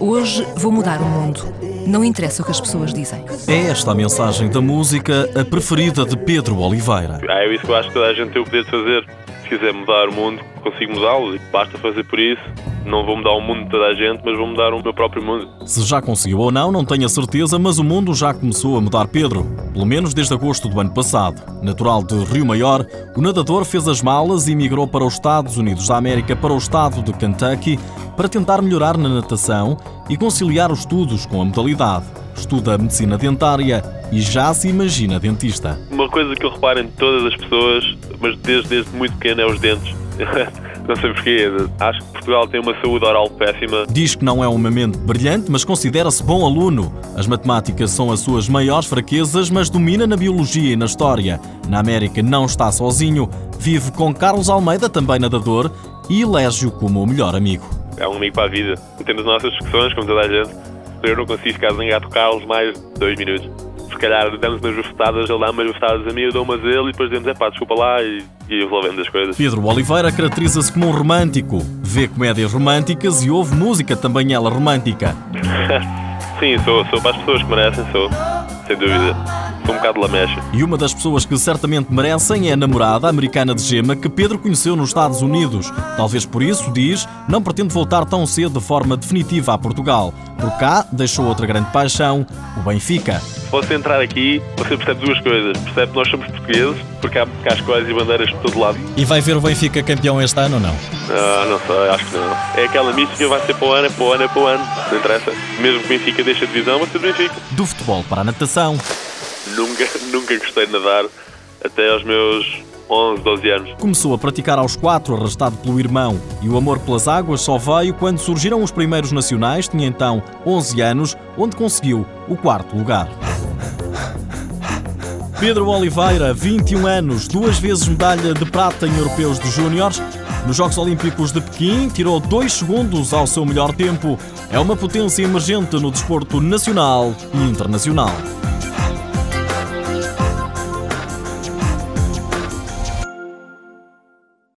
Hoje vou mudar o mundo. Não interessa o que as pessoas dizem. É esta a mensagem da música, a preferida de Pedro Oliveira. Ah, é isso que eu acho que toda a gente tem o poder de fazer. Se quiser mudar o mundo, consigo mudá-lo e basta fazer por isso. Não vou mudar o mundo de toda a gente, mas vou mudar o meu próprio mundo. Se já conseguiu ou não, não tenho a certeza, mas o mundo já começou a mudar Pedro. Pelo menos desde agosto do ano passado. Natural de Rio Maior, o nadador fez as malas e migrou para os Estados Unidos da América, para o estado de Kentucky, para tentar melhorar na natação e conciliar os estudos com a modalidade. Estuda medicina dentária e já se imagina dentista. Uma coisa que eu reparo em todas as pessoas, mas desde, desde muito pequeno, é os dentes. Não sei porquê. Acho que Portugal tem uma saúde oral péssima. Diz que não é uma mente brilhante, mas considera-se bom aluno. As matemáticas são as suas maiores fraquezas, mas domina na biologia e na história. Na América não está sozinho, vive com Carlos Almeida, também nadador, e elege-o como o melhor amigo. É um amigo para a vida. Temos as nossas discussões, como toda a gente. Eu não consigo ficar zangado com Carlos mais dois minutos. Se calhar damos umas bufetadas, ele dá umas bufetadas a mim, eu dou umas a ele e depois dizemos, é pá, desculpa lá e, e resolvemos as coisas. Pedro Oliveira caracteriza-se como um romântico. Vê comédias românticas e ouve música também ela romântica. Sim, sou, sou para as pessoas que merecem, sou. Sem dúvida. Sou um bocado lamecha. E uma das pessoas que certamente merecem é a namorada americana de Gema que Pedro conheceu nos Estados Unidos. Talvez por isso, diz, não pretende voltar tão cedo de forma definitiva a Portugal. Por cá, deixou outra grande paixão, o Benfica. Você entrar aqui, você percebe duas coisas. Percebe que nós somos portugueses, porque há cascóis e bandeiras por todo lado. E vai ver o Benfica campeão este ano ou não? Ah, não sei, acho que não. É aquela mística, vai ser para o ano, é para o ano, é para o ano. Não interessa. Mesmo que o Benfica deixe a divisão, vai ser o Benfica. Do futebol para a natação. Nunca, nunca gostei de nadar até aos meus 11, 12 anos. Começou a praticar aos quatro, arrastado pelo irmão. E o amor pelas águas só veio quando surgiram os primeiros nacionais, tinha então 11 anos, onde conseguiu o quarto lugar. Pedro Oliveira, 21 anos, duas vezes medalha de prata em europeus de júniores. Nos Jogos Olímpicos de Pequim, tirou 2 segundos ao seu melhor tempo. É uma potência emergente no desporto nacional e internacional.